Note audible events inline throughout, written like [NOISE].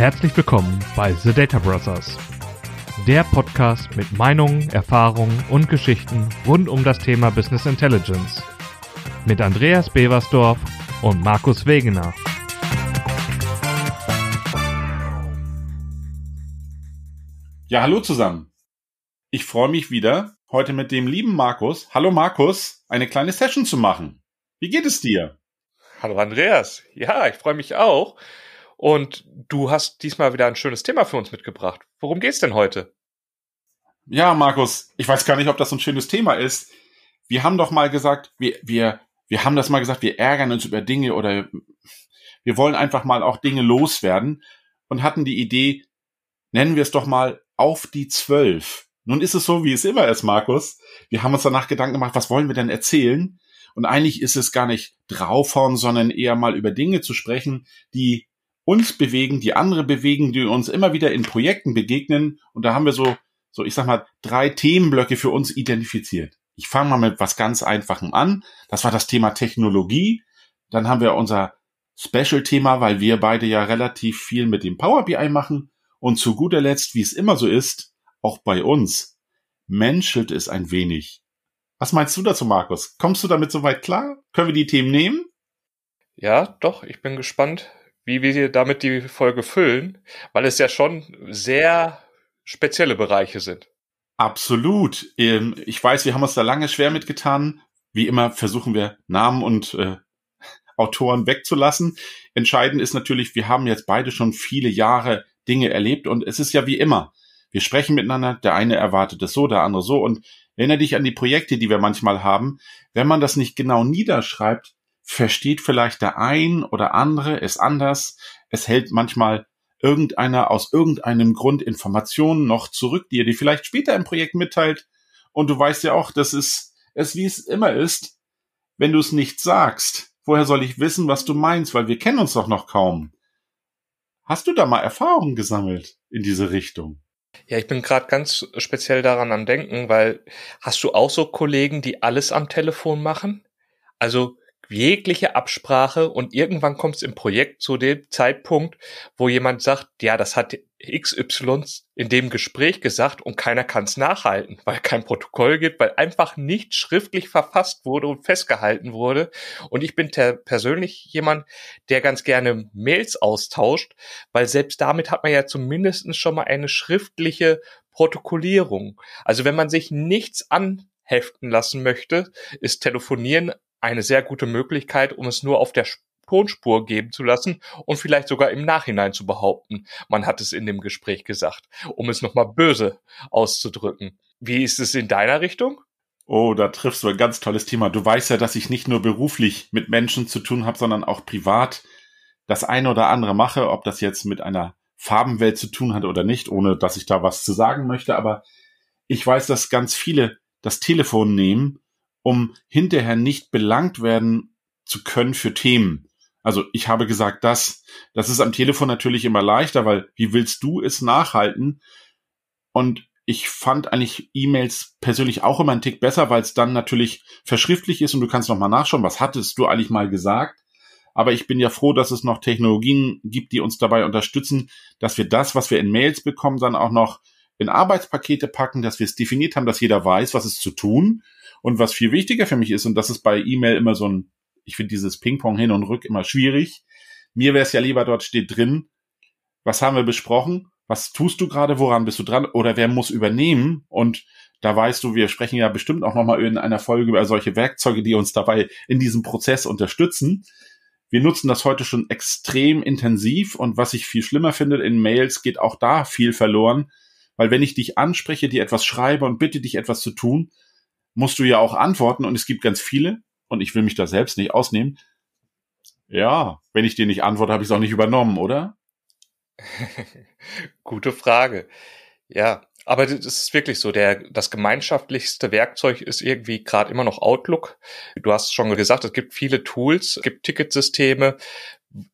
Herzlich willkommen bei The Data Brothers, der Podcast mit Meinungen, Erfahrungen und Geschichten rund um das Thema Business Intelligence. Mit Andreas Beversdorf und Markus Wegener. Ja, hallo zusammen. Ich freue mich wieder, heute mit dem lieben Markus, hallo Markus, eine kleine Session zu machen. Wie geht es dir? Hallo Andreas. Ja, ich freue mich auch. Und du hast diesmal wieder ein schönes Thema für uns mitgebracht. Worum geht's denn heute? Ja, Markus, ich weiß gar nicht, ob das so ein schönes Thema ist. Wir haben doch mal gesagt, wir, wir, wir haben das mal gesagt, wir ärgern uns über Dinge oder wir wollen einfach mal auch Dinge loswerden und hatten die Idee, nennen wir es doch mal auf die zwölf. Nun ist es so, wie es immer ist, Markus. Wir haben uns danach Gedanken gemacht, was wollen wir denn erzählen? Und eigentlich ist es gar nicht draufhauen, sondern eher mal über Dinge zu sprechen, die uns bewegen, die andere bewegen, die uns immer wieder in Projekten begegnen. Und da haben wir so, so ich sag mal, drei Themenblöcke für uns identifiziert. Ich fange mal mit was ganz Einfachem an. Das war das Thema Technologie. Dann haben wir unser Special-Thema, weil wir beide ja relativ viel mit dem Power BI machen. Und zu guter Letzt, wie es immer so ist, auch bei uns, menschelt es ein wenig. Was meinst du dazu, Markus? Kommst du damit soweit klar? Können wir die Themen nehmen? Ja, doch, ich bin gespannt, wie wir damit die Folge füllen, weil es ja schon sehr spezielle Bereiche sind. Absolut. Ähm, ich weiß, wir haben uns da lange schwer mitgetan. Wie immer versuchen wir Namen und äh, Autoren wegzulassen. Entscheidend ist natürlich, wir haben jetzt beide schon viele Jahre Dinge erlebt und es ist ja wie immer. Wir sprechen miteinander, der eine erwartet es so, der andere so und erinnere dich an die Projekte, die wir manchmal haben. Wenn man das nicht genau niederschreibt, versteht vielleicht der ein oder andere es anders. Es hält manchmal irgendeiner aus irgendeinem Grund Informationen noch zurück, die er dir vielleicht später im Projekt mitteilt. Und du weißt ja auch, dass es, es wie es immer ist, wenn du es nicht sagst. Woher soll ich wissen, was du meinst? Weil wir kennen uns doch noch kaum. Hast du da mal Erfahrungen gesammelt in diese Richtung? Ja, ich bin gerade ganz speziell daran am Denken, weil hast du auch so Kollegen, die alles am Telefon machen? Also jegliche Absprache und irgendwann kommt es im Projekt zu dem Zeitpunkt, wo jemand sagt, ja, das hat XY in dem Gespräch gesagt und keiner kann es nachhalten, weil kein Protokoll gibt, weil einfach nicht schriftlich verfasst wurde und festgehalten wurde. Und ich bin persönlich jemand, der ganz gerne Mails austauscht, weil selbst damit hat man ja zumindest schon mal eine schriftliche Protokollierung. Also wenn man sich nichts anheften lassen möchte, ist Telefonieren eine sehr gute Möglichkeit, um es nur auf der Tonspur geben zu lassen und vielleicht sogar im Nachhinein zu behaupten, man hat es in dem Gespräch gesagt, um es nochmal böse auszudrücken. Wie ist es in deiner Richtung? Oh, da triffst du ein ganz tolles Thema. Du weißt ja, dass ich nicht nur beruflich mit Menschen zu tun habe, sondern auch privat das eine oder andere mache, ob das jetzt mit einer Farbenwelt zu tun hat oder nicht, ohne dass ich da was zu sagen möchte. Aber ich weiß, dass ganz viele das Telefon nehmen um hinterher nicht belangt werden zu können für Themen. Also ich habe gesagt, das, das ist am Telefon natürlich immer leichter, weil wie willst du es nachhalten? Und ich fand eigentlich E-Mails persönlich auch immer einen Tick besser, weil es dann natürlich verschriftlich ist und du kannst nochmal nachschauen, was hattest du eigentlich mal gesagt. Aber ich bin ja froh, dass es noch Technologien gibt, die uns dabei unterstützen, dass wir das, was wir in Mails bekommen, dann auch noch in Arbeitspakete packen, dass wir es definiert haben, dass jeder weiß, was ist zu tun und was viel wichtiger für mich ist, und das ist bei E-Mail immer so ein, ich finde dieses Ping-Pong hin und rück immer schwierig. Mir wäre es ja lieber, dort steht drin, was haben wir besprochen? Was tust du gerade? Woran bist du dran? Oder wer muss übernehmen? Und da weißt du, wir sprechen ja bestimmt auch nochmal in einer Folge über solche Werkzeuge, die uns dabei in diesem Prozess unterstützen. Wir nutzen das heute schon extrem intensiv und was ich viel schlimmer finde, in Mails geht auch da viel verloren, weil wenn ich dich anspreche, dir etwas schreibe und bitte dich etwas zu tun, musst du ja auch antworten und es gibt ganz viele und ich will mich da selbst nicht ausnehmen. Ja, wenn ich dir nicht antworte, habe ich es auch nicht übernommen, oder? [LAUGHS] Gute Frage. Ja, aber das ist wirklich so. Der, das gemeinschaftlichste Werkzeug ist irgendwie gerade immer noch Outlook. Du hast schon gesagt, es gibt viele Tools, es gibt Ticketsysteme,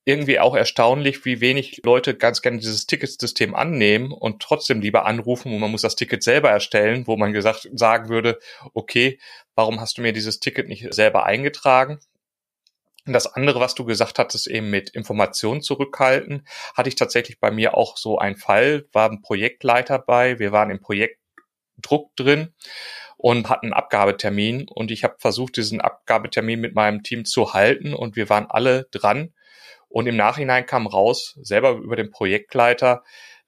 irgendwie auch erstaunlich, wie wenig Leute ganz gerne dieses Ticketsystem annehmen und trotzdem lieber anrufen und man muss das Ticket selber erstellen, wo man gesagt sagen würde, okay, warum hast du mir dieses Ticket nicht selber eingetragen? Und das andere, was du gesagt hattest, eben mit Informationen zurückhalten, hatte ich tatsächlich bei mir auch so ein Fall, war ein Projektleiter bei, wir waren im Projektdruck drin und hatten einen Abgabetermin und ich habe versucht, diesen Abgabetermin mit meinem Team zu halten und wir waren alle dran und im Nachhinein kam raus, selber über den Projektleiter,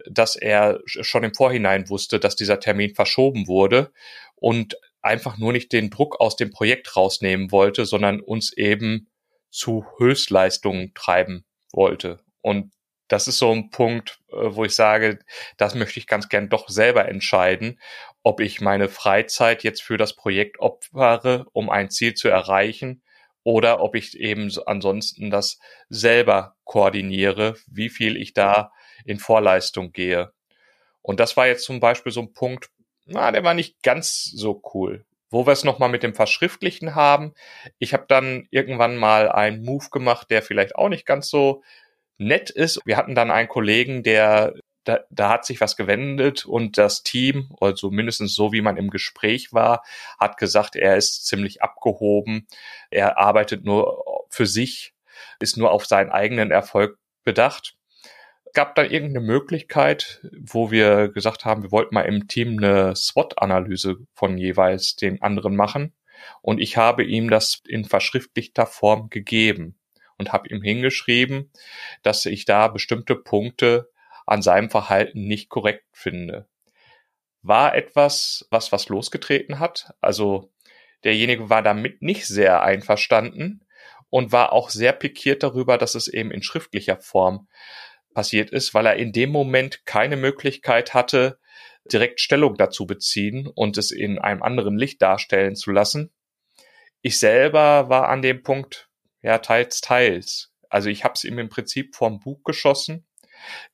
dass er schon im Vorhinein wusste, dass dieser Termin verschoben wurde und einfach nur nicht den Druck aus dem Projekt rausnehmen wollte, sondern uns eben zu Höchstleistungen treiben wollte. Und das ist so ein Punkt, äh, wo ich sage, das möchte ich ganz gern doch selber entscheiden, ob ich meine Freizeit jetzt für das Projekt opfere, um ein Ziel zu erreichen, oder ob ich eben ansonsten das selber koordiniere, wie viel ich da in Vorleistung gehe. Und das war jetzt zum Beispiel so ein Punkt, na, der war nicht ganz so cool. Wo wir es nochmal mit dem Verschriftlichen haben, ich habe dann irgendwann mal einen Move gemacht, der vielleicht auch nicht ganz so nett ist. Wir hatten dann einen Kollegen, der da, da hat sich was gewendet und das Team, also mindestens so wie man im Gespräch war, hat gesagt, er ist ziemlich abgehoben, er arbeitet nur für sich, ist nur auf seinen eigenen Erfolg bedacht gab da irgendeine Möglichkeit, wo wir gesagt haben, wir wollten mal im Team eine SWOT-Analyse von jeweils den anderen machen. Und ich habe ihm das in verschriftlichter Form gegeben und habe ihm hingeschrieben, dass ich da bestimmte Punkte an seinem Verhalten nicht korrekt finde. War etwas, was was losgetreten hat. Also derjenige war damit nicht sehr einverstanden und war auch sehr pikiert darüber, dass es eben in schriftlicher Form passiert ist, weil er in dem Moment keine Möglichkeit hatte, direkt Stellung dazu beziehen und es in einem anderen Licht darstellen zu lassen. Ich selber war an dem Punkt, ja, teils, teils. Also ich habe es ihm im Prinzip vom Bug geschossen.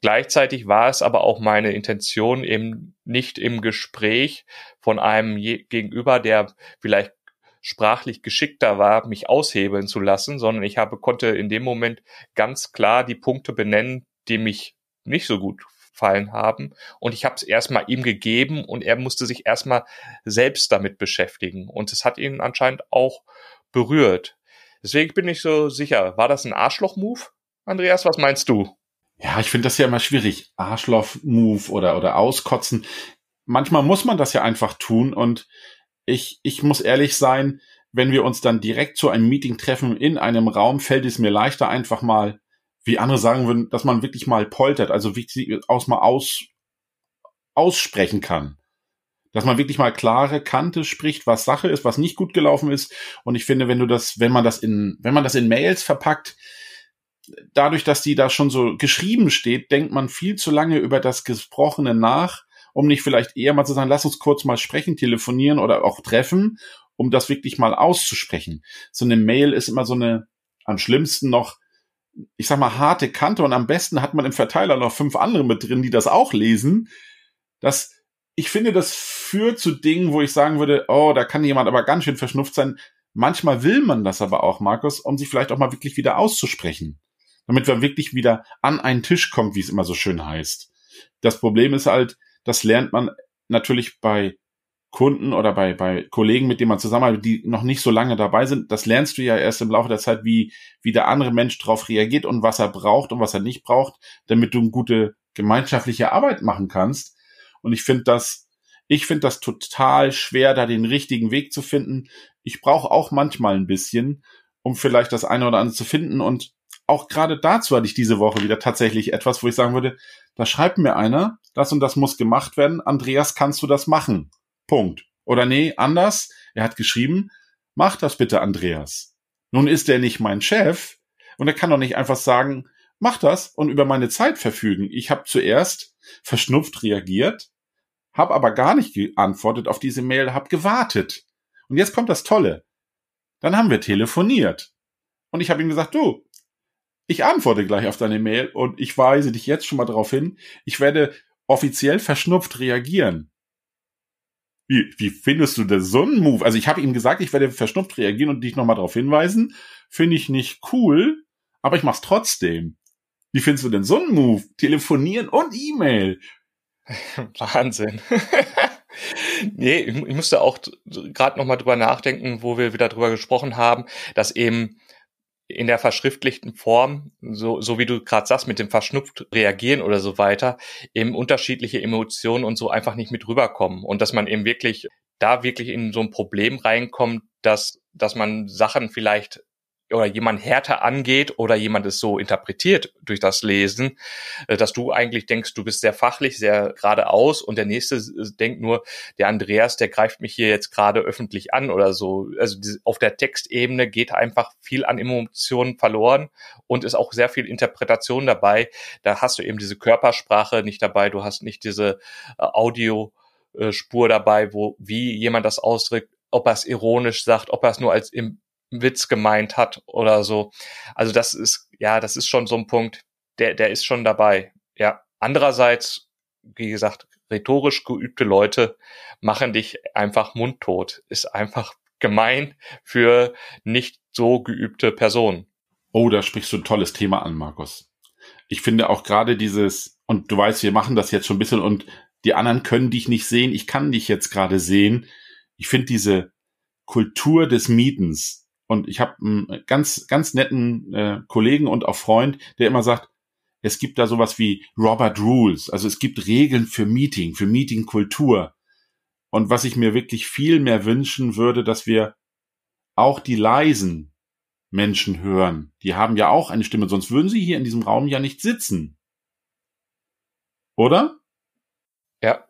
Gleichzeitig war es aber auch meine Intention, eben nicht im Gespräch von einem Gegenüber, der vielleicht sprachlich geschickter war, mich aushebeln zu lassen, sondern ich habe, konnte in dem Moment ganz klar die Punkte benennen, die mich nicht so gut fallen haben. Und ich habe es erstmal ihm gegeben und er musste sich erstmal selbst damit beschäftigen. Und es hat ihn anscheinend auch berührt. Deswegen bin ich so sicher. War das ein Arschloch-Move? Andreas, was meinst du? Ja, ich finde das ja immer schwierig. Arschloch-Move oder, oder auskotzen. Manchmal muss man das ja einfach tun und ich, ich muss ehrlich sein, wenn wir uns dann direkt zu einem Meeting treffen in einem Raum, fällt es mir leichter, einfach mal wie andere sagen würden, dass man wirklich mal poltert, also wirklich aus mal aus, aussprechen kann. Dass man wirklich mal klare Kante spricht, was Sache ist, was nicht gut gelaufen ist. Und ich finde, wenn du das, wenn man das in, wenn man das in Mails verpackt, dadurch, dass die da schon so geschrieben steht, denkt man viel zu lange über das Gesprochene nach, um nicht vielleicht eher mal zu sagen, lass uns kurz mal sprechen, telefonieren oder auch treffen, um das wirklich mal auszusprechen. So eine Mail ist immer so eine, am schlimmsten noch, ich sag mal, harte Kante und am besten hat man im Verteiler noch fünf andere mit drin, die das auch lesen. Das, ich finde, das führt zu Dingen, wo ich sagen würde, oh, da kann jemand aber ganz schön verschnupft sein. Manchmal will man das aber auch, Markus, um sich vielleicht auch mal wirklich wieder auszusprechen. Damit man wirklich wieder an einen Tisch kommt, wie es immer so schön heißt. Das Problem ist halt, das lernt man natürlich bei Kunden oder bei, bei Kollegen, mit denen man zusammenarbeitet, die noch nicht so lange dabei sind, das lernst du ja erst im Laufe der Zeit, wie, wie der andere Mensch darauf reagiert und was er braucht und was er nicht braucht, damit du eine gute gemeinschaftliche Arbeit machen kannst. Und ich finde das, ich finde das total schwer, da den richtigen Weg zu finden. Ich brauche auch manchmal ein bisschen, um vielleicht das eine oder andere zu finden. Und auch gerade dazu hatte ich diese Woche wieder tatsächlich etwas, wo ich sagen würde, da schreibt mir einer, das und das muss gemacht werden. Andreas, kannst du das machen? Punkt. Oder nee, anders. Er hat geschrieben, mach das bitte, Andreas. Nun ist er nicht mein Chef und er kann doch nicht einfach sagen, mach das und über meine Zeit verfügen. Ich habe zuerst verschnupft reagiert, habe aber gar nicht geantwortet auf diese Mail, habe gewartet. Und jetzt kommt das Tolle. Dann haben wir telefoniert. Und ich habe ihm gesagt, du, ich antworte gleich auf deine Mail und ich weise dich jetzt schon mal darauf hin, ich werde offiziell verschnupft reagieren. Wie, wie findest du denn so einen Move? Also ich habe ihm gesagt, ich werde verschnupft reagieren und dich nochmal darauf hinweisen. Finde ich nicht cool, aber ich mach's trotzdem. Wie findest du denn so einen Move? Telefonieren und E-Mail. [LAUGHS] Wahnsinn. [LAUGHS] nee, ich musste auch gerade nochmal drüber nachdenken, wo wir wieder drüber gesprochen haben, dass eben in der verschriftlichten Form, so, so wie du gerade sagst, mit dem verschnupft reagieren oder so weiter, eben unterschiedliche Emotionen und so einfach nicht mit rüberkommen. Und dass man eben wirklich da wirklich in so ein Problem reinkommt, dass, dass man Sachen vielleicht oder jemand härter angeht oder jemand es so interpretiert durch das Lesen, äh, dass du eigentlich denkst, du bist sehr fachlich, sehr geradeaus und der nächste denkt nur, der Andreas, der greift mich hier jetzt gerade öffentlich an oder so. Also auf der Textebene geht einfach viel an Emotionen verloren und ist auch sehr viel Interpretation dabei. Da hast du eben diese Körpersprache nicht dabei, du hast nicht diese äh, Audiospur dabei, wo wie jemand das ausdrückt, ob er es ironisch sagt, ob er es nur als im Witz gemeint hat oder so. Also das ist, ja, das ist schon so ein Punkt, der, der ist schon dabei. Ja. Andererseits, wie gesagt, rhetorisch geübte Leute machen dich einfach mundtot. Ist einfach [LAUGHS] gemein für nicht so geübte Personen. Oh, da sprichst du ein tolles Thema an, Markus. Ich finde auch gerade dieses, und du weißt, wir machen das jetzt schon ein bisschen und die anderen können dich nicht sehen, ich kann dich jetzt gerade sehen. Ich finde diese Kultur des Mietens, und ich habe einen ganz, ganz netten äh, Kollegen und auch Freund, der immer sagt, es gibt da sowas wie Robert Rules. Also es gibt Regeln für Meeting, für Meetingkultur. Und was ich mir wirklich viel mehr wünschen würde, dass wir auch die leisen Menschen hören. Die haben ja auch eine Stimme, sonst würden sie hier in diesem Raum ja nicht sitzen. Oder? Ja.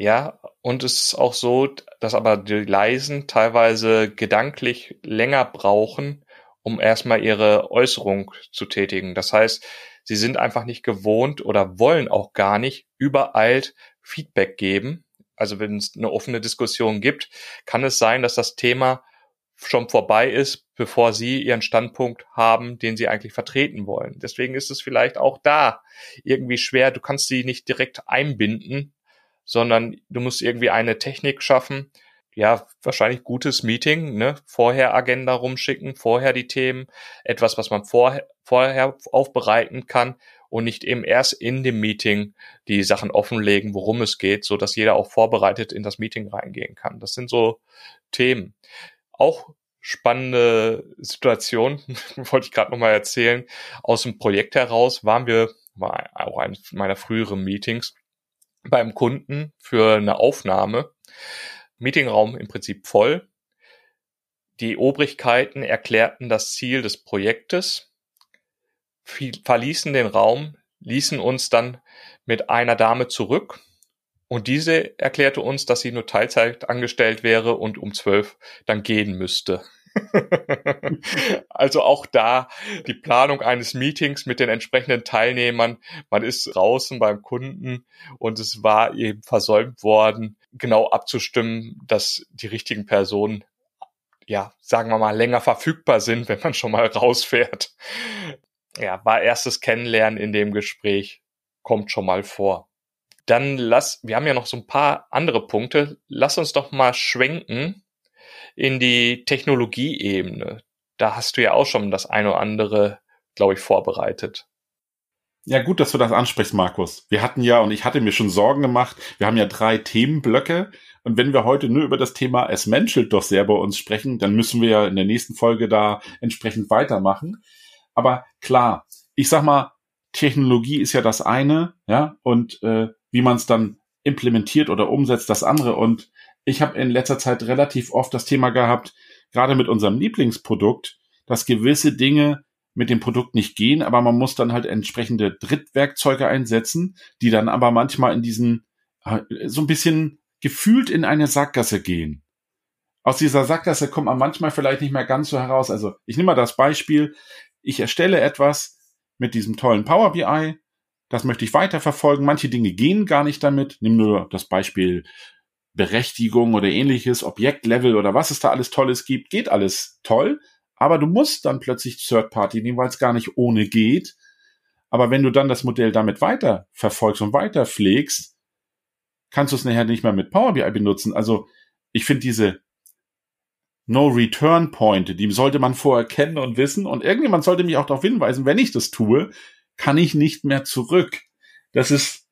Ja, und es ist auch so, dass aber die Leisen teilweise gedanklich länger brauchen, um erstmal ihre Äußerung zu tätigen. Das heißt, sie sind einfach nicht gewohnt oder wollen auch gar nicht übereilt Feedback geben. Also wenn es eine offene Diskussion gibt, kann es sein, dass das Thema schon vorbei ist, bevor sie ihren Standpunkt haben, den sie eigentlich vertreten wollen. Deswegen ist es vielleicht auch da irgendwie schwer. Du kannst sie nicht direkt einbinden, sondern du musst irgendwie eine Technik schaffen. Ja, wahrscheinlich gutes Meeting, ne? Vorher Agenda rumschicken, vorher die Themen, etwas, was man vorher, vorher aufbereiten kann und nicht eben erst in dem Meeting die Sachen offenlegen, worum es geht, so dass jeder auch vorbereitet in das Meeting reingehen kann. Das sind so Themen. Auch spannende Situation, [LAUGHS] wollte ich gerade nochmal erzählen. Aus dem Projekt heraus waren wir, war auch eines meiner früheren Meetings, beim Kunden für eine Aufnahme. Meetingraum im Prinzip voll. Die Obrigkeiten erklärten das Ziel des Projektes, verließen den Raum, ließen uns dann mit einer Dame zurück und diese erklärte uns, dass sie nur Teilzeit angestellt wäre und um zwölf dann gehen müsste. [LAUGHS] also auch da die Planung eines Meetings mit den entsprechenden Teilnehmern. Man ist draußen beim Kunden und es war eben versäumt worden, genau abzustimmen, dass die richtigen Personen ja, sagen wir mal, länger verfügbar sind, wenn man schon mal rausfährt. Ja, war erstes Kennenlernen in dem Gespräch, kommt schon mal vor. Dann lass, wir haben ja noch so ein paar andere Punkte. Lass uns doch mal schwenken in die Technologieebene. Da hast du ja auch schon das eine oder andere, glaube ich, vorbereitet. Ja, gut, dass du das ansprichst, Markus. Wir hatten ja, und ich hatte mir schon Sorgen gemacht, wir haben ja drei Themenblöcke. Und wenn wir heute nur über das Thema Es menschelt doch sehr bei uns sprechen, dann müssen wir ja in der nächsten Folge da entsprechend weitermachen. Aber klar, ich sag mal, Technologie ist ja das eine, ja, und äh, wie man es dann implementiert oder umsetzt, das andere. Und ich habe in letzter Zeit relativ oft das Thema gehabt, gerade mit unserem Lieblingsprodukt, dass gewisse Dinge mit dem Produkt nicht gehen, aber man muss dann halt entsprechende Drittwerkzeuge einsetzen, die dann aber manchmal in diesen äh, so ein bisschen gefühlt in eine Sackgasse gehen. Aus dieser Sackgasse kommt man manchmal vielleicht nicht mehr ganz so heraus. Also ich nehme mal das Beispiel, ich erstelle etwas mit diesem tollen Power BI, das möchte ich weiterverfolgen. Manche Dinge gehen gar nicht damit. Nimm nur das Beispiel Berechtigung oder ähnliches, Objektlevel oder was es da alles Tolles gibt, geht alles toll. Aber du musst dann plötzlich Third Party nehmen, weil es gar nicht ohne geht. Aber wenn du dann das Modell damit weiter verfolgst und weiter pflegst, kannst du es nachher nicht mehr mit Power BI benutzen. Also ich finde diese No Return Point, die sollte man vorher kennen und wissen. Und irgendjemand sollte mich auch darauf hinweisen, wenn ich das tue, kann ich nicht mehr zurück. Das ist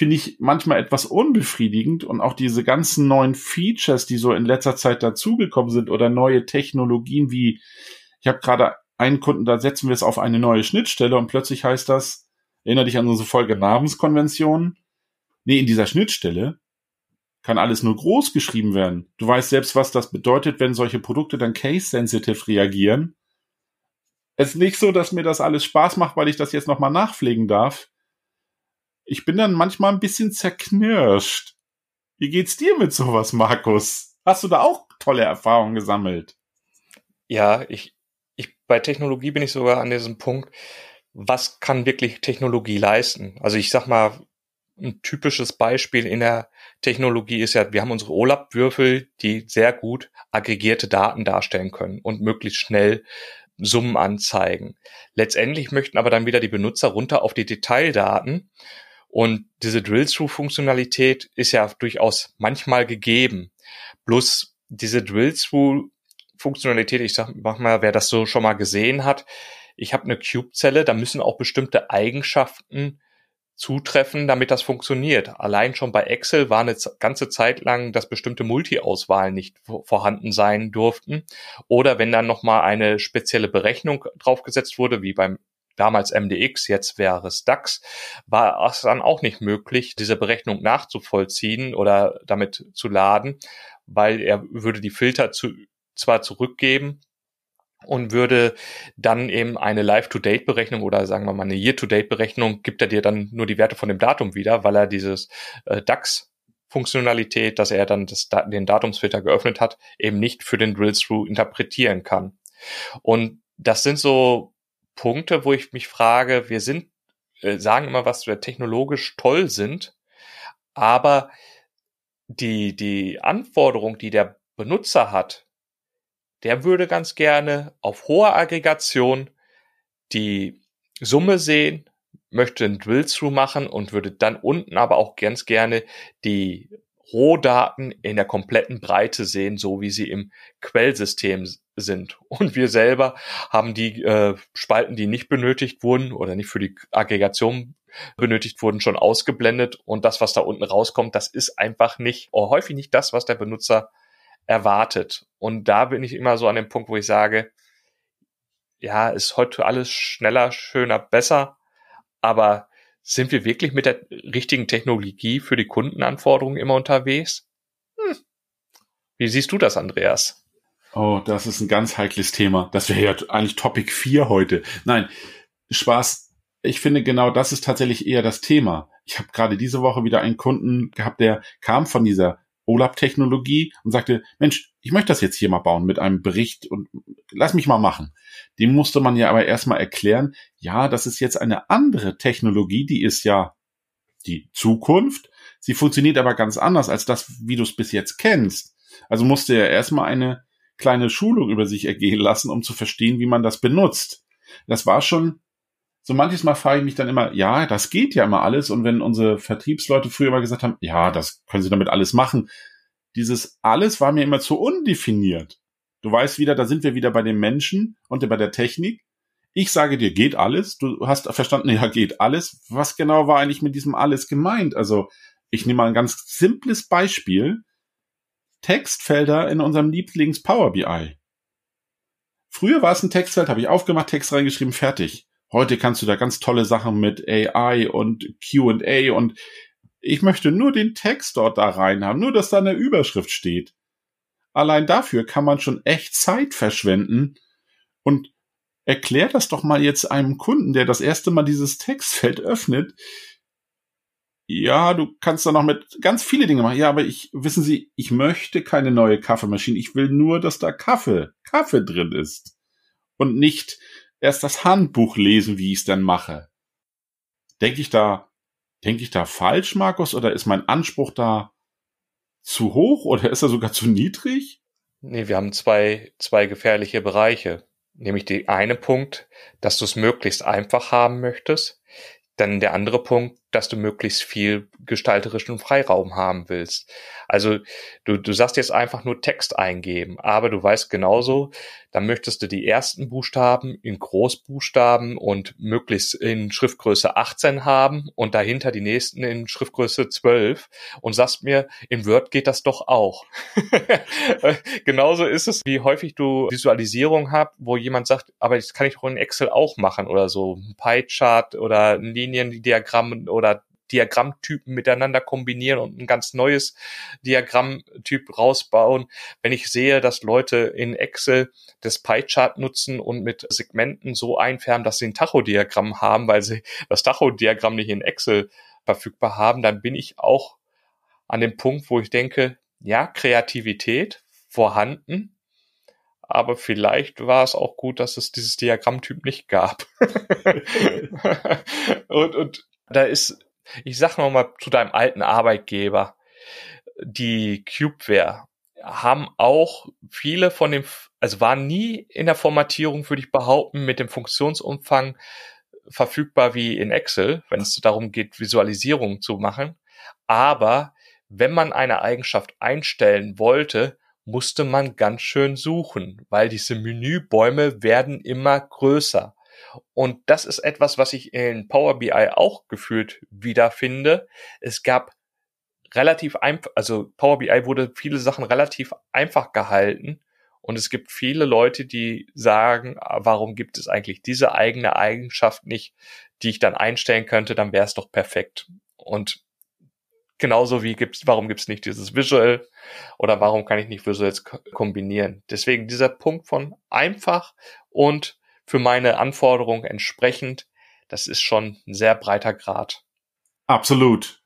finde ich manchmal etwas unbefriedigend und auch diese ganzen neuen Features, die so in letzter Zeit dazugekommen sind oder neue Technologien wie, ich habe gerade einen Kunden, da setzen wir es auf eine neue Schnittstelle und plötzlich heißt das, erinnere dich an unsere Folge Namenskonvention. Nee, in dieser Schnittstelle kann alles nur groß geschrieben werden. Du weißt selbst, was das bedeutet, wenn solche Produkte dann case-sensitive reagieren. Es ist nicht so, dass mir das alles Spaß macht, weil ich das jetzt nochmal nachpflegen darf. Ich bin dann manchmal ein bisschen zerknirscht. Wie geht's dir mit sowas, Markus? Hast du da auch tolle Erfahrungen gesammelt? Ja, ich, ich, bei Technologie bin ich sogar an diesem Punkt, was kann wirklich Technologie leisten? Also ich sag mal, ein typisches Beispiel in der Technologie ist ja, wir haben unsere OLAP-Würfel, die sehr gut aggregierte Daten darstellen können und möglichst schnell Summen anzeigen. Letztendlich möchten aber dann wieder die Benutzer runter auf die Detaildaten und diese Drill-Through-Funktionalität ist ja durchaus manchmal gegeben. Bloß diese Drill-Through-Funktionalität, ich sag mal, wer das so schon mal gesehen hat, ich habe eine Cube-Zelle, da müssen auch bestimmte Eigenschaften zutreffen, damit das funktioniert. Allein schon bei Excel war eine ganze Zeit lang, dass bestimmte Multi-Auswahlen nicht vorhanden sein durften. Oder wenn dann nochmal eine spezielle Berechnung draufgesetzt wurde, wie beim damals MDX, jetzt wäre es DAX, war es dann auch nicht möglich, diese Berechnung nachzuvollziehen oder damit zu laden, weil er würde die Filter zu, zwar zurückgeben, und würde dann eben eine Live-to-Date-Berechnung oder sagen wir mal eine Year-to-Date-Berechnung, gibt er dir dann nur die Werte von dem Datum wieder, weil er dieses äh, DAX-Funktionalität, dass er dann das, den Datumsfilter geöffnet hat, eben nicht für den Drill-Through interpretieren kann. Und das sind so Punkte, wo ich mich frage, wir sind, äh, sagen immer, was wir technologisch toll sind, aber die, die Anforderung, die der Benutzer hat, der würde ganz gerne auf hoher Aggregation die Summe sehen, möchte einen Drill-Through machen und würde dann unten aber auch ganz gerne die Rohdaten in der kompletten Breite sehen, so wie sie im Quellsystem sind. [LAUGHS] Und wir selber haben die äh, Spalten, die nicht benötigt wurden oder nicht für die Aggregation benötigt wurden, schon ausgeblendet. Und das, was da unten rauskommt, das ist einfach nicht, oder häufig nicht das, was der Benutzer erwartet. Und da bin ich immer so an dem Punkt, wo ich sage, ja, ist heute alles schneller, schöner, besser, aber sind wir wirklich mit der richtigen Technologie für die Kundenanforderungen immer unterwegs? Hm. Wie siehst du das, Andreas? Oh, das ist ein ganz heikles Thema. Das wäre ja eigentlich Topic 4 heute. Nein, Spaß. Ich finde genau das ist tatsächlich eher das Thema. Ich habe gerade diese Woche wieder einen Kunden gehabt, der kam von dieser OLAP-Technologie und sagte, Mensch, ich möchte das jetzt hier mal bauen mit einem Bericht und lass mich mal machen. Dem musste man ja aber erstmal erklären, ja, das ist jetzt eine andere Technologie, die ist ja die Zukunft. Sie funktioniert aber ganz anders als das, wie du es bis jetzt kennst. Also musste er erstmal eine kleine Schulung über sich ergehen lassen, um zu verstehen, wie man das benutzt. Das war schon so manches Mal frage ich mich dann immer, ja, das geht ja immer alles. Und wenn unsere Vertriebsleute früher mal gesagt haben, ja, das können sie damit alles machen, dieses alles war mir immer zu undefiniert. Du weißt wieder, da sind wir wieder bei den Menschen und bei der Technik. Ich sage dir, geht alles. Du hast verstanden, [LAUGHS] ja, geht alles. Was genau war eigentlich mit diesem alles gemeint? Also, ich nehme mal ein ganz simples Beispiel. Textfelder in unserem Lieblings Power BI. Früher war es ein Textfeld, habe ich aufgemacht, Text reingeschrieben, fertig. Heute kannst du da ganz tolle Sachen mit AI und QA und ich möchte nur den Text dort da rein haben, nur dass da eine Überschrift steht. Allein dafür kann man schon echt Zeit verschwenden und erklär das doch mal jetzt einem Kunden, der das erste Mal dieses Textfeld [LAUGHS] öffnet. Ja, du kannst da noch mit ganz viele Dinge machen. Ja, aber ich, wissen Sie, ich möchte keine neue Kaffeemaschine. Ich will nur, dass da Kaffee, Kaffee drin ist. Und nicht, erst das Handbuch lesen, wie ich es dann mache. Denke ich da, denke ich da falsch, Markus, oder ist mein Anspruch da zu hoch oder ist er sogar zu niedrig? Nee, wir haben zwei, zwei gefährliche Bereiche. Nämlich die eine Punkt, dass du es möglichst einfach haben möchtest. Dann der andere Punkt, dass du möglichst viel gestalterischen Freiraum haben willst. Also du, du sagst jetzt einfach nur Text eingeben, aber du weißt genauso, dann möchtest du die ersten Buchstaben in Großbuchstaben und möglichst in Schriftgröße 18 haben und dahinter die nächsten in Schriftgröße 12 und sagst mir, in Word geht das doch auch. [LAUGHS] genauso ist es, wie häufig du Visualisierung hast, wo jemand sagt, aber das kann ich doch in Excel auch machen oder so, ein Pie-Chart oder ein Liniendiagramm oder Diagrammtypen miteinander kombinieren und ein ganz neues Diagrammtyp rausbauen. Wenn ich sehe, dass Leute in Excel das Pie-Chart nutzen und mit Segmenten so einfärben, dass sie ein Tachodiagramm haben, weil sie das Tachodiagramm nicht in Excel verfügbar haben, dann bin ich auch an dem Punkt, wo ich denke, ja, Kreativität vorhanden, aber vielleicht war es auch gut, dass es dieses Diagrammtyp nicht gab. [LAUGHS] [LAUGHS] und, und da ist ich sag noch mal zu deinem alten Arbeitgeber, die Cubeware haben auch viele von dem, also waren nie in der Formatierung, würde ich behaupten, mit dem Funktionsumfang verfügbar wie in Excel, wenn es darum geht, Visualisierungen zu machen. Aber wenn man eine Eigenschaft einstellen wollte, musste man ganz schön suchen, weil diese Menübäume werden immer größer. Und das ist etwas, was ich in Power BI auch gefühlt wiederfinde. Es gab relativ einfach, also Power BI wurde viele Sachen relativ einfach gehalten. Und es gibt viele Leute, die sagen, ah, warum gibt es eigentlich diese eigene Eigenschaft nicht, die ich dann einstellen könnte, dann wäre es doch perfekt. Und genauso wie gibt's, warum gibt's nicht dieses Visual oder warum kann ich nicht Visuals kombinieren? Deswegen dieser Punkt von einfach und für meine Anforderungen entsprechend. Das ist schon ein sehr breiter Grad. Absolut.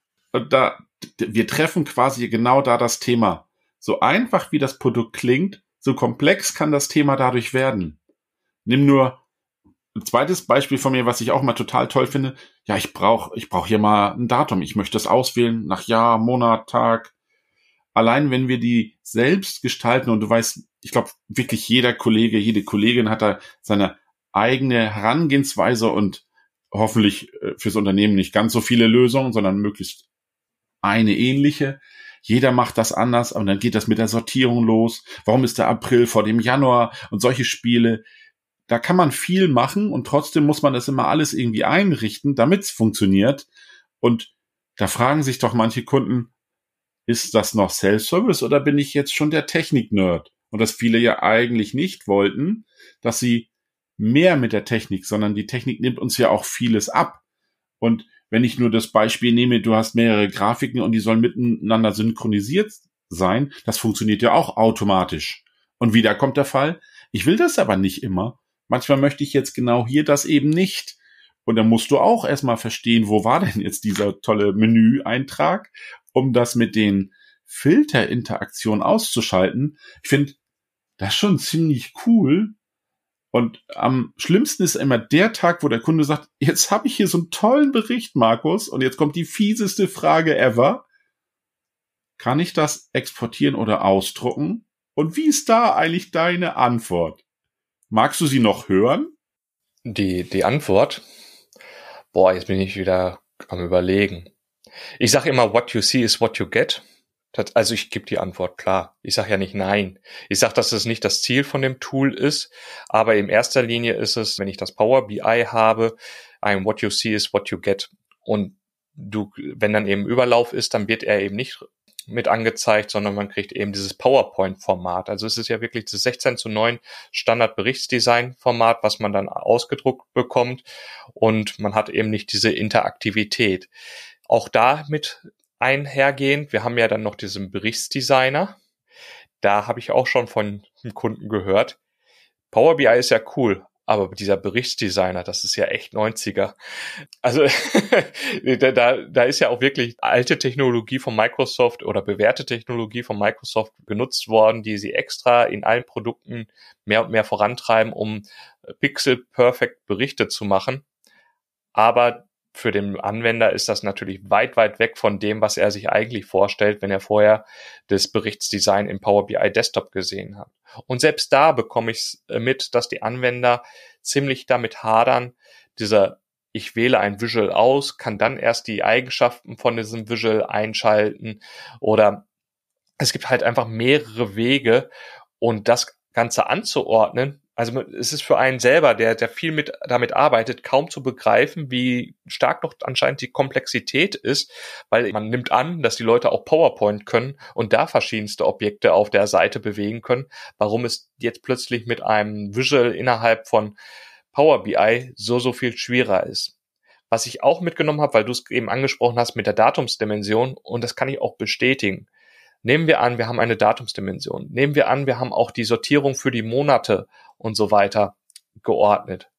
Da, wir treffen quasi genau da das Thema. So einfach wie das Produkt klingt, so komplex kann das Thema dadurch werden. Nimm nur ein zweites Beispiel von mir, was ich auch mal total toll finde. Ja, ich brauche ich brauch hier mal ein Datum. Ich möchte es auswählen nach Jahr, Monat, Tag. Allein wenn wir die selbst gestalten und du weißt, ich glaube wirklich jeder Kollege, jede Kollegin hat da seine eigene Herangehensweise und hoffentlich äh, fürs Unternehmen nicht ganz so viele Lösungen, sondern möglichst eine ähnliche. Jeder macht das anders und dann geht das mit der Sortierung los. Warum ist der April vor dem Januar und solche Spiele? Da kann man viel machen und trotzdem muss man das immer alles irgendwie einrichten, damit es funktioniert. Und da fragen sich doch manche Kunden, ist das noch Self-Service oder bin ich jetzt schon der Technik-Nerd? Und das viele ja eigentlich nicht wollten, dass sie mehr mit der Technik, sondern die Technik nimmt uns ja auch vieles ab. Und wenn ich nur das Beispiel nehme, du hast mehrere Grafiken und die sollen miteinander synchronisiert sein, das funktioniert ja auch automatisch. Und wieder kommt der Fall, ich will das aber nicht immer. Manchmal möchte ich jetzt genau hier das eben nicht. Und dann musst du auch erstmal verstehen, wo war denn jetzt dieser tolle Menüeintrag, um das mit den Filterinteraktionen auszuschalten. Ich finde das schon ziemlich cool, und am schlimmsten ist immer der Tag, wo der Kunde sagt, jetzt habe ich hier so einen tollen Bericht, Markus, und jetzt kommt die fieseste Frage ever. Kann ich das exportieren oder ausdrucken? Und wie ist da eigentlich deine Antwort? Magst du sie noch hören? Die, die Antwort? Boah, jetzt bin ich wieder am überlegen. Ich sage immer, what you see is what you get. Also ich gebe die Antwort klar. Ich sage ja nicht nein. Ich sage, dass es nicht das Ziel von dem Tool ist, aber in erster Linie ist es, wenn ich das Power BI habe, ein What you see is what you get. Und du, wenn dann eben Überlauf ist, dann wird er eben nicht mit angezeigt, sondern man kriegt eben dieses PowerPoint-Format. Also es ist ja wirklich das 16 zu 9 Standard-Berichtsdesign-Format, was man dann ausgedruckt bekommt und man hat eben nicht diese Interaktivität. Auch damit einhergehend. Wir haben ja dann noch diesen Berichtsdesigner. Da habe ich auch schon von einem Kunden gehört. Power BI ist ja cool, aber dieser Berichtsdesigner, das ist ja echt 90er. Also [LAUGHS] da, da, ist ja auch wirklich alte Technologie von Microsoft oder bewährte Technologie von Microsoft genutzt worden, die sie extra in allen Produkten mehr und mehr vorantreiben, um Pixel Perfect Berichte zu machen. Aber für den Anwender ist das natürlich weit, weit weg von dem, was er sich eigentlich vorstellt, wenn er vorher das Berichtsdesign im Power BI Desktop gesehen hat. Und selbst da bekomme ich äh, mit, dass die Anwender ziemlich damit hadern, dieser ich wähle ein Visual aus, kann dann erst die Eigenschaften von diesem Visual einschalten oder es gibt halt einfach mehrere Wege und das Ganze anzuordnen. Also es ist für einen selber, der, der viel mit damit arbeitet, kaum zu begreifen, wie stark doch anscheinend die Komplexität ist, weil man nimmt an, dass die Leute auch PowerPoint können und da verschiedenste Objekte auf der Seite bewegen können. Warum es jetzt plötzlich mit einem Visual innerhalb von Power BI so, so viel schwerer ist. Was ich auch mitgenommen habe, weil du es eben angesprochen hast mit der Datumsdimension, und das kann ich auch bestätigen. Nehmen wir an, wir haben eine Datumsdimension. Nehmen wir an, wir haben auch die Sortierung für die Monate und so weiter geordnet.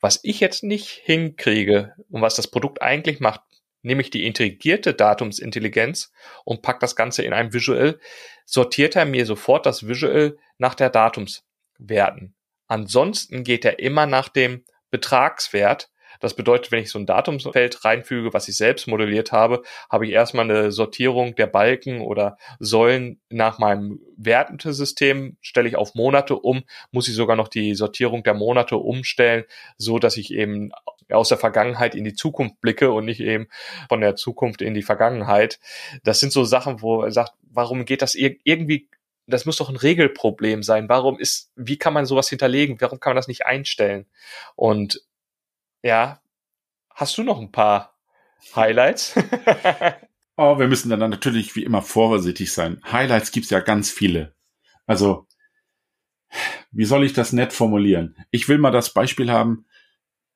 Was ich jetzt nicht hinkriege und was das Produkt eigentlich macht, nehme ich die integrierte Datumsintelligenz und pack das Ganze in ein Visual, sortiert er mir sofort das Visual nach der Datumswerten. Ansonsten geht er immer nach dem Betragswert. Das bedeutet, wenn ich so ein Datumsfeld reinfüge, was ich selbst modelliert habe, habe ich erstmal eine Sortierung der Balken oder Säulen nach meinem Wertesystem, stelle ich auf Monate um, muss ich sogar noch die Sortierung der Monate umstellen, so dass ich eben aus der Vergangenheit in die Zukunft blicke und nicht eben von der Zukunft in die Vergangenheit. Das sind so Sachen, wo er sagt, warum geht das irgendwie das muss doch ein Regelproblem sein. Warum ist, wie kann man sowas hinterlegen? Warum kann man das nicht einstellen? Und ja, hast du noch ein paar Highlights? [LAUGHS] oh, wir müssen dann natürlich wie immer vorsichtig sein. Highlights gibt's ja ganz viele. Also, wie soll ich das nett formulieren? Ich will mal das Beispiel haben,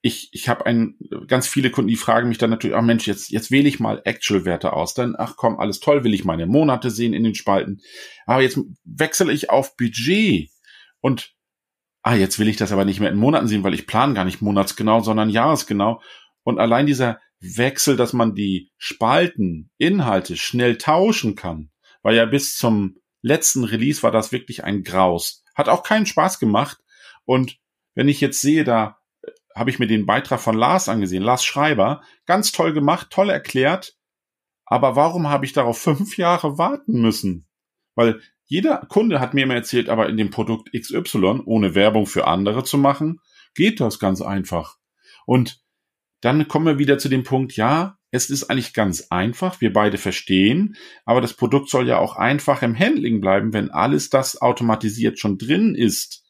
ich, ich habe ein, ganz viele Kunden, die fragen mich dann natürlich, ach Mensch, jetzt, jetzt wähle ich mal Actual-Werte aus. Dann, ach komm, alles toll, will ich meine Monate sehen in den Spalten. Aber jetzt wechsle ich auf Budget und ah, jetzt will ich das aber nicht mehr in Monaten sehen, weil ich plane gar nicht monatsgenau, sondern jahresgenau. Und allein dieser Wechsel, dass man die Spalten, Inhalte schnell tauschen kann, weil ja bis zum letzten Release war das wirklich ein Graus. Hat auch keinen Spaß gemacht. Und wenn ich jetzt sehe, da habe ich mir den Beitrag von Lars angesehen, Lars Schreiber, ganz toll gemacht, toll erklärt. Aber warum habe ich darauf fünf Jahre warten müssen? Weil jeder Kunde hat mir immer erzählt, aber in dem Produkt XY, ohne Werbung für andere zu machen, geht das ganz einfach. Und dann kommen wir wieder zu dem Punkt, ja, es ist eigentlich ganz einfach, wir beide verstehen, aber das Produkt soll ja auch einfach im Handling bleiben, wenn alles das automatisiert schon drin ist.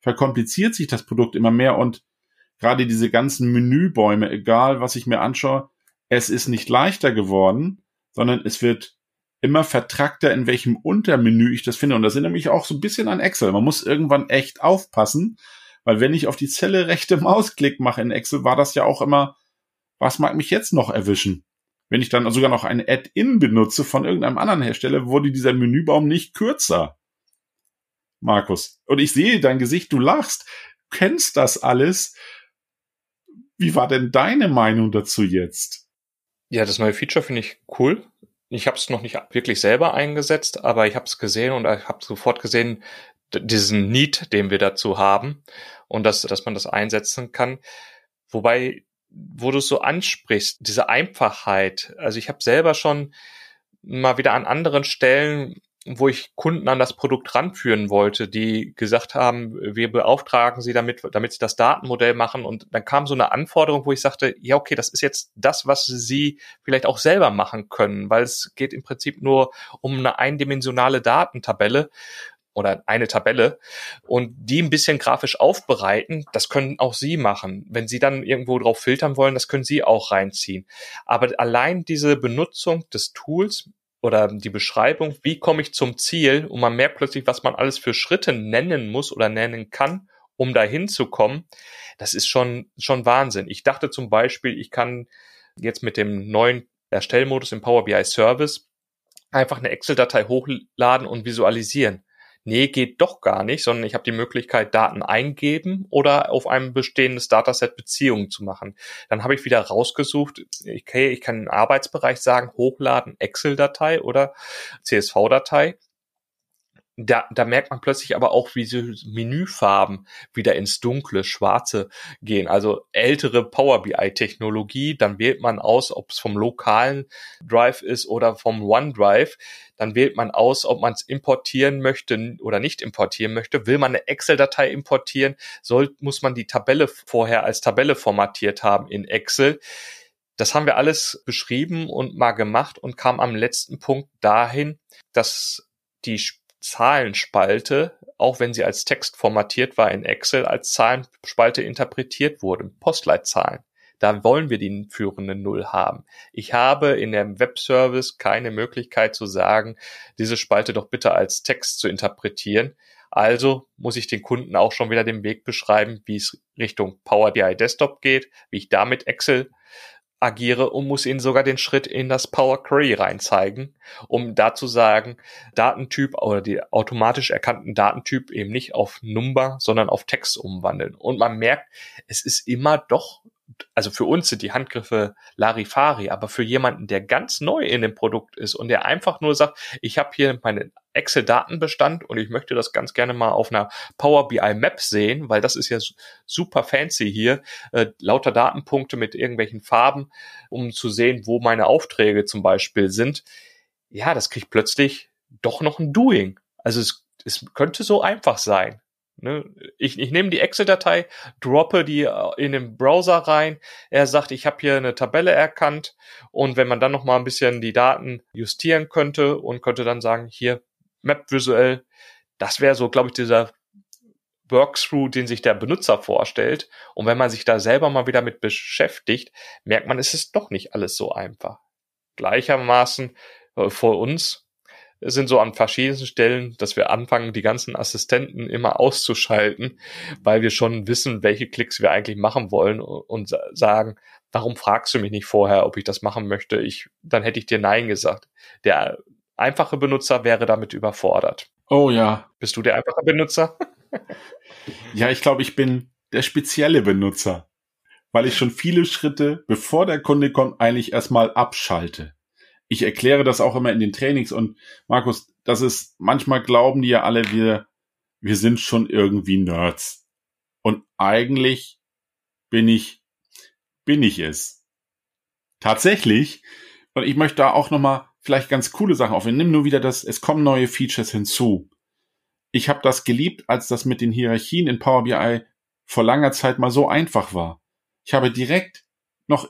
Verkompliziert sich das Produkt immer mehr und gerade diese ganzen Menübäume, egal was ich mir anschaue, es ist nicht leichter geworden, sondern es wird immer vertrackter, in welchem Untermenü ich das finde. Und das erinnert mich auch so ein bisschen an Excel. Man muss irgendwann echt aufpassen, weil wenn ich auf die Zelle rechte Mausklick mache in Excel, war das ja auch immer, was mag mich jetzt noch erwischen? Wenn ich dann sogar noch ein Add-in benutze von irgendeinem anderen Hersteller, wurde dieser Menübaum nicht kürzer. Markus. Und ich sehe dein Gesicht, du lachst, kennst das alles. Wie war denn deine Meinung dazu jetzt? Ja, das neue Feature finde ich cool. Ich habe es noch nicht wirklich selber eingesetzt, aber ich habe es gesehen und ich habe sofort gesehen, diesen Need, den wir dazu haben und dass, dass man das einsetzen kann. Wobei, wo du es so ansprichst, diese Einfachheit, also ich habe selber schon mal wieder an anderen Stellen wo ich Kunden an das Produkt ranführen wollte, die gesagt haben, wir beauftragen sie damit, damit sie das Datenmodell machen. Und dann kam so eine Anforderung, wo ich sagte, ja, okay, das ist jetzt das, was sie vielleicht auch selber machen können, weil es geht im Prinzip nur um eine eindimensionale Datentabelle oder eine Tabelle und die ein bisschen grafisch aufbereiten, das können auch Sie machen. Wenn Sie dann irgendwo drauf filtern wollen, das können Sie auch reinziehen. Aber allein diese Benutzung des Tools oder die Beschreibung, wie komme ich zum Ziel und man merkt plötzlich, was man alles für Schritte nennen muss oder nennen kann, um dahin zu kommen. Das ist schon, schon Wahnsinn. Ich dachte zum Beispiel, ich kann jetzt mit dem neuen Erstellmodus im Power BI Service einfach eine Excel-Datei hochladen und visualisieren nee, geht doch gar nicht, sondern ich habe die Möglichkeit, Daten eingeben oder auf einem bestehendes Dataset Beziehungen zu machen. Dann habe ich wieder rausgesucht, okay, ich kann im Arbeitsbereich sagen, hochladen Excel-Datei oder CSV-Datei. Da, da merkt man plötzlich aber auch, wie so Menüfarben wieder ins dunkle, schwarze gehen. Also ältere Power BI-Technologie, dann wählt man aus, ob es vom lokalen Drive ist oder vom OneDrive. Dann wählt man aus, ob man es importieren möchte oder nicht importieren möchte. Will man eine Excel-Datei importieren, soll, muss man die Tabelle vorher als Tabelle formatiert haben in Excel. Das haben wir alles beschrieben und mal gemacht und kam am letzten Punkt dahin, dass die Zahlenspalte, auch wenn sie als Text formatiert war in Excel, als Zahlenspalte interpretiert wurde, Postleitzahlen. Da wollen wir die führende Null haben. Ich habe in dem Webservice keine Möglichkeit zu sagen, diese Spalte doch bitte als Text zu interpretieren. Also muss ich den Kunden auch schon wieder den Weg beschreiben, wie es Richtung Power BI Desktop geht, wie ich damit Excel agiere und muss ihnen sogar den Schritt in das Power Query reinzeigen, um da zu sagen, Datentyp oder die automatisch erkannten Datentyp eben nicht auf Number, sondern auf Text umwandeln. Und man merkt, es ist immer doch also für uns sind die Handgriffe Larifari, aber für jemanden, der ganz neu in dem Produkt ist und der einfach nur sagt, ich habe hier meinen Excel-Datenbestand und ich möchte das ganz gerne mal auf einer Power BI Map sehen, weil das ist ja super fancy hier, äh, lauter Datenpunkte mit irgendwelchen Farben, um zu sehen, wo meine Aufträge zum Beispiel sind. Ja, das kriegt plötzlich doch noch ein Doing. Also es, es könnte so einfach sein. Ne? Ich, ich nehme die Excel-Datei, droppe die äh, in den Browser rein. Er sagt, ich habe hier eine Tabelle erkannt und wenn man dann noch mal ein bisschen die Daten justieren könnte und könnte dann sagen, hier Map visuell, das wäre so, glaube ich, dieser Workthrough, den sich der Benutzer vorstellt. Und wenn man sich da selber mal wieder mit beschäftigt, merkt man, es ist doch nicht alles so einfach. Gleichermaßen äh, vor uns sind so an verschiedensten Stellen, dass wir anfangen, die ganzen Assistenten immer auszuschalten, weil wir schon wissen, welche Klicks wir eigentlich machen wollen und sagen, warum fragst du mich nicht vorher, ob ich das machen möchte? Ich, dann hätte ich dir Nein gesagt. Der einfache Benutzer wäre damit überfordert. Oh ja. Bist du der einfache Benutzer? [LAUGHS] ja, ich glaube, ich bin der spezielle Benutzer, weil ich schon viele Schritte, bevor der Kunde kommt, eigentlich erstmal abschalte ich erkläre das auch immer in den Trainings und Markus, das ist, manchmal glauben die ja alle, wir, wir sind schon irgendwie Nerds. Und eigentlich bin ich, bin ich es. Tatsächlich. Und ich möchte da auch nochmal vielleicht ganz coole Sachen aufnehmen. Nimm nur wieder das, es kommen neue Features hinzu. Ich habe das geliebt, als das mit den Hierarchien in Power BI vor langer Zeit mal so einfach war. Ich habe direkt noch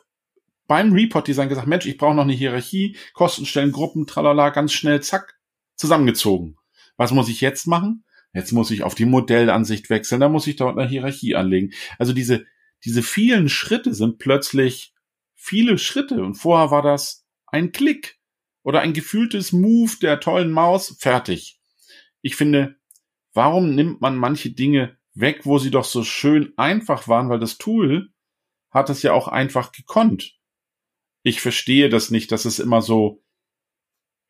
beim Report-Design gesagt, Mensch, ich brauche noch eine Hierarchie, Kostenstellen, Gruppen, tralala, ganz schnell, zack, zusammengezogen. Was muss ich jetzt machen? Jetzt muss ich auf die Modellansicht wechseln, da muss ich dort eine Hierarchie anlegen. Also diese, diese vielen Schritte sind plötzlich viele Schritte und vorher war das ein Klick oder ein gefühltes Move der tollen Maus, fertig. Ich finde, warum nimmt man manche Dinge weg, wo sie doch so schön einfach waren, weil das Tool hat es ja auch einfach gekonnt ich verstehe das nicht, dass es immer so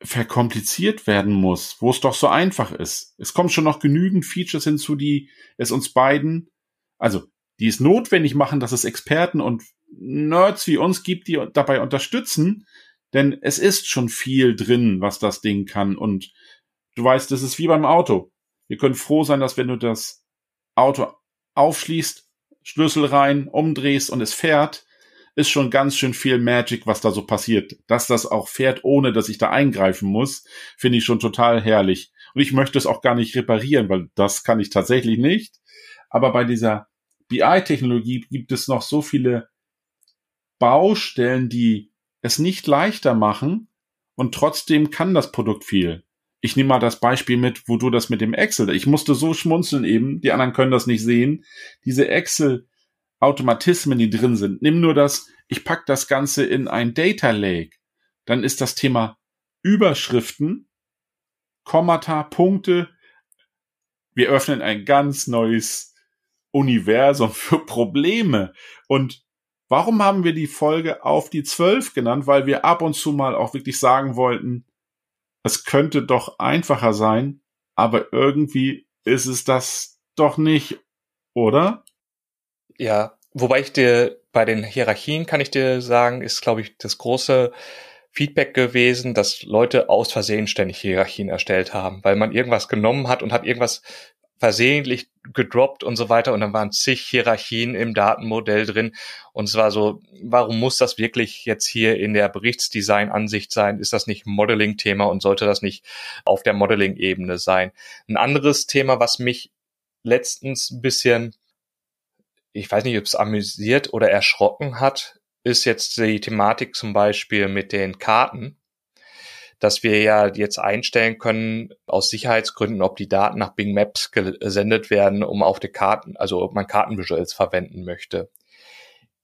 verkompliziert werden muss, wo es doch so einfach ist. Es kommen schon noch genügend Features hinzu, die es uns beiden, also die es notwendig machen, dass es Experten und Nerds wie uns gibt, die dabei unterstützen, denn es ist schon viel drin, was das Ding kann und du weißt, es ist wie beim Auto. Wir können froh sein, dass wenn du das Auto aufschließt, Schlüssel rein, umdrehst und es fährt, ist schon ganz schön viel Magic, was da so passiert. Dass das auch fährt, ohne dass ich da eingreifen muss, finde ich schon total herrlich. Und ich möchte es auch gar nicht reparieren, weil das kann ich tatsächlich nicht. Aber bei dieser BI-Technologie gibt es noch so viele Baustellen, die es nicht leichter machen und trotzdem kann das Produkt viel. Ich nehme mal das Beispiel mit, wo du das mit dem Excel, ich musste so schmunzeln eben, die anderen können das nicht sehen. Diese Excel Automatismen, die drin sind. Nimm nur das, ich pack das Ganze in ein Data Lake. Dann ist das Thema Überschriften, Kommata, Punkte. Wir öffnen ein ganz neues Universum für Probleme. Und warum haben wir die Folge auf die zwölf genannt? Weil wir ab und zu mal auch wirklich sagen wollten, es könnte doch einfacher sein, aber irgendwie ist es das doch nicht, oder? Ja, wobei ich dir bei den Hierarchien kann ich dir sagen, ist glaube ich das große Feedback gewesen, dass Leute aus Versehen ständig Hierarchien erstellt haben, weil man irgendwas genommen hat und hat irgendwas versehentlich gedroppt und so weiter und dann waren zig Hierarchien im Datenmodell drin und es war so, warum muss das wirklich jetzt hier in der Berichtsdesign-Ansicht sein? Ist das nicht Modeling-Thema und sollte das nicht auf der Modeling-Ebene sein? Ein anderes Thema, was mich letztens ein bisschen, ich weiß nicht, ob es amüsiert oder erschrocken hat, ist jetzt die Thematik zum Beispiel mit den Karten dass wir ja jetzt einstellen können aus Sicherheitsgründen, ob die Daten nach Bing Maps gesendet werden, um auf die Karten, also ob man Kartenvisuals verwenden möchte.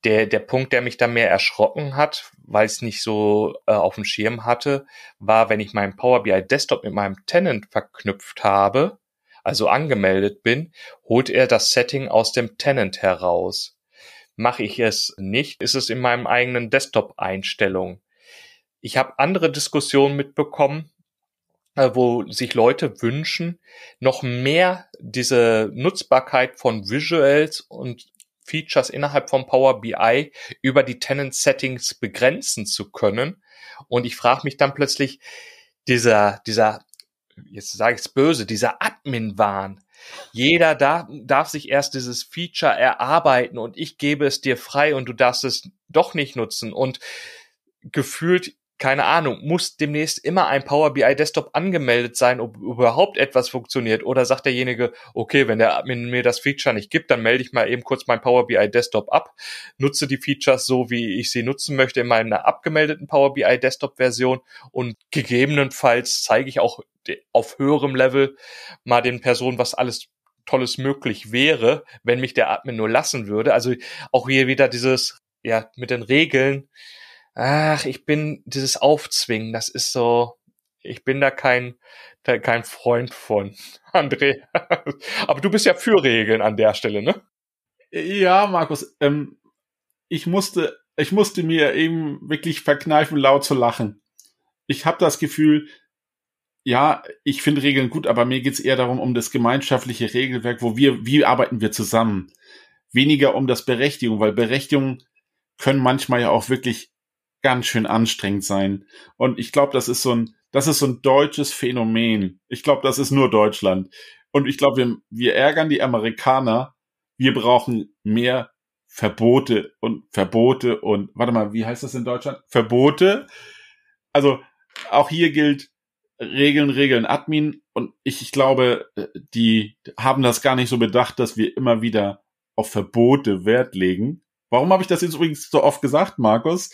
Der, der Punkt, der mich da mehr erschrocken hat, weil es nicht so äh, auf dem Schirm hatte, war, wenn ich meinen Power BI Desktop mit meinem Tenant verknüpft habe, also angemeldet bin, holt er das Setting aus dem Tenant heraus. Mache ich es nicht, ist es in meinem eigenen Desktop-Einstellung. Ich habe andere Diskussionen mitbekommen, äh, wo sich Leute wünschen, noch mehr diese Nutzbarkeit von Visuals und Features innerhalb von Power BI über die Tenant Settings begrenzen zu können. Und ich frage mich dann plötzlich, dieser, dieser, jetzt sage ich es böse, dieser Admin-Wahn. Jeder darf, darf sich erst dieses Feature erarbeiten und ich gebe es dir frei und du darfst es doch nicht nutzen. Und gefühlt keine Ahnung, muss demnächst immer ein Power BI Desktop angemeldet sein, ob überhaupt etwas funktioniert? Oder sagt derjenige, okay, wenn der Admin mir das Feature nicht gibt, dann melde ich mal eben kurz mein Power BI Desktop ab, nutze die Features so, wie ich sie nutzen möchte in meiner abgemeldeten Power BI Desktop Version und gegebenenfalls zeige ich auch auf höherem Level mal den Personen, was alles Tolles möglich wäre, wenn mich der Admin nur lassen würde. Also auch hier wieder dieses, ja, mit den Regeln, ach, ich bin dieses Aufzwingen, das ist so, ich bin da kein, da kein Freund von, [LAUGHS] André. [LAUGHS] Aber du bist ja für Regeln an der Stelle, ne? Ja, Markus, ähm, ich musste, ich musste mir eben wirklich verkneifen, laut zu lachen. Ich habe das Gefühl, ja, ich finde Regeln gut, aber mir geht's eher darum, um das gemeinschaftliche Regelwerk, wo wir, wie arbeiten wir zusammen? Weniger um das Berechtigung, weil Berechtigungen können manchmal ja auch wirklich ganz schön anstrengend sein. Und ich glaube, das ist so ein, das ist so ein deutsches Phänomen. Ich glaube, das ist nur Deutschland. Und ich glaube, wir, wir ärgern die Amerikaner. Wir brauchen mehr Verbote und Verbote und, warte mal, wie heißt das in Deutschland? Verbote. Also, auch hier gilt Regeln, Regeln, Admin. Und ich, ich glaube, die haben das gar nicht so bedacht, dass wir immer wieder auf Verbote Wert legen. Warum habe ich das jetzt übrigens so oft gesagt, Markus?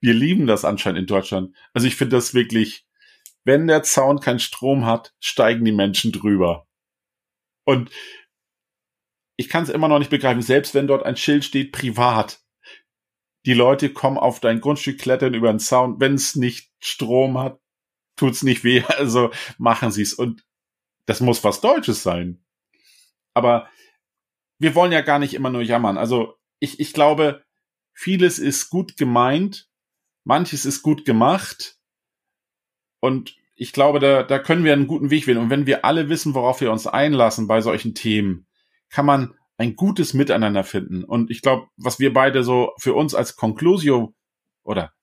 Wir lieben das anscheinend in Deutschland. Also ich finde das wirklich, wenn der Zaun keinen Strom hat, steigen die Menschen drüber. Und ich kann es immer noch nicht begreifen, selbst wenn dort ein Schild steht, privat. Die Leute kommen auf dein Grundstück, klettern über den Zaun. Wenn es nicht Strom hat, tut's nicht weh. [LAUGHS] Also machen sie es. Und das muss was Deutsches sein. Aber wir wollen ja gar nicht immer nur jammern. Also ich, ich glaube, vieles ist gut gemeint, manches ist gut gemacht und ich glaube, da, da können wir einen guten Weg wählen. Und wenn wir alle wissen, worauf wir uns einlassen bei solchen Themen, kann man ein gutes Miteinander finden. Und ich glaube, was wir beide so für uns als Conclusio oder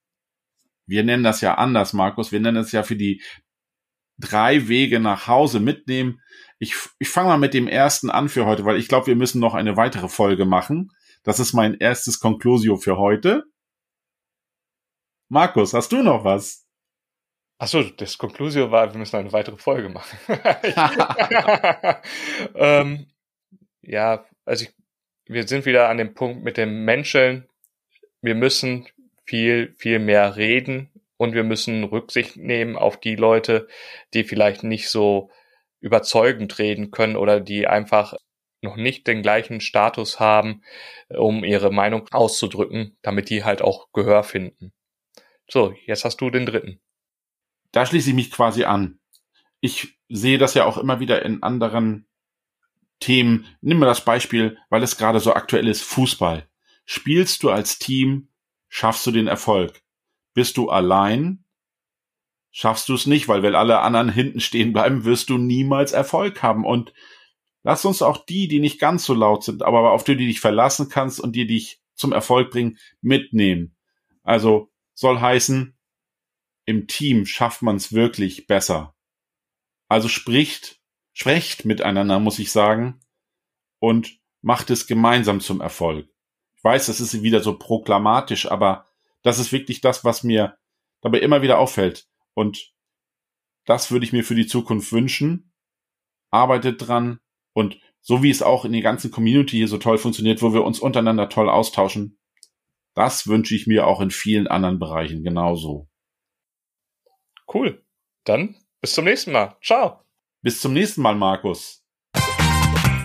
wir nennen das ja anders, Markus, wir nennen es ja für die drei Wege nach Hause mitnehmen. Ich, ich fange mal mit dem ersten an für heute, weil ich glaube, wir müssen noch eine weitere Folge machen. Das ist mein erstes Conclusio für heute. Markus, hast du noch was? Achso, das Conclusio war, wir müssen eine weitere Folge machen. [LAUGHS] [LAUGHS] ähm, ja, also ich, wir sind wieder an dem Punkt mit dem Menschen. Wir müssen viel, viel mehr reden und wir müssen Rücksicht nehmen auf die Leute, die vielleicht nicht so überzeugend reden können oder die einfach noch nicht den gleichen Status haben, um ihre Meinung auszudrücken, damit die halt auch Gehör finden. So, jetzt hast du den dritten. Da schließe ich mich quasi an. Ich sehe das ja auch immer wieder in anderen Themen. Nimm mal das Beispiel, weil es gerade so aktuell ist, Fußball. Spielst du als Team, schaffst du den Erfolg. Bist du allein, schaffst du es nicht, weil wenn alle anderen [LAUGHS] hinten stehen bleiben, wirst du niemals Erfolg haben. Und lass uns auch die, die nicht ganz so laut sind, aber auf die du dich verlassen kannst und die dich zum Erfolg bringen, mitnehmen. Also soll heißen, im Team schafft man es wirklich besser. Also spricht, sprecht miteinander, muss ich sagen, und macht es gemeinsam zum Erfolg. Ich weiß, das ist wieder so proklamatisch, aber das ist wirklich das, was mir dabei immer wieder auffällt. Und das würde ich mir für die Zukunft wünschen. Arbeitet dran und so wie es auch in der ganzen Community hier so toll funktioniert, wo wir uns untereinander toll austauschen, das wünsche ich mir auch in vielen anderen Bereichen genauso. Cool. Dann bis zum nächsten Mal. Ciao. Bis zum nächsten Mal, Markus.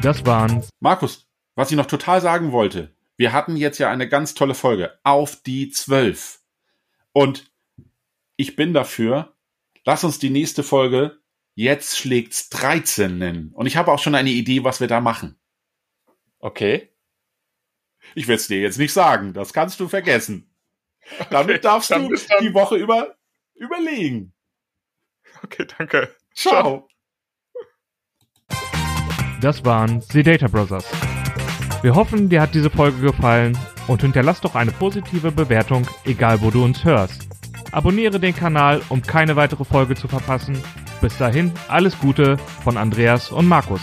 Das waren Markus, was ich noch total sagen wollte. Wir hatten jetzt ja eine ganz tolle Folge. Auf die zwölf. Und ich bin dafür. Lass uns die nächste Folge Jetzt schlägt's 13 nennen. Und ich habe auch schon eine Idee, was wir da machen. Okay. Ich werde es dir jetzt nicht sagen. Das kannst du vergessen. Damit Okay, darfst du die Woche über überlegen. Okay, danke. Ciao. Das waren The Data Brothers. Wir hoffen, dir hat diese Folge gefallen und hinterlass doch eine positive Bewertung, egal wo du uns hörst. Abonniere den Kanal, um keine weitere Folge zu verpassen. Bis dahin, alles Gute von Andreas und Markus.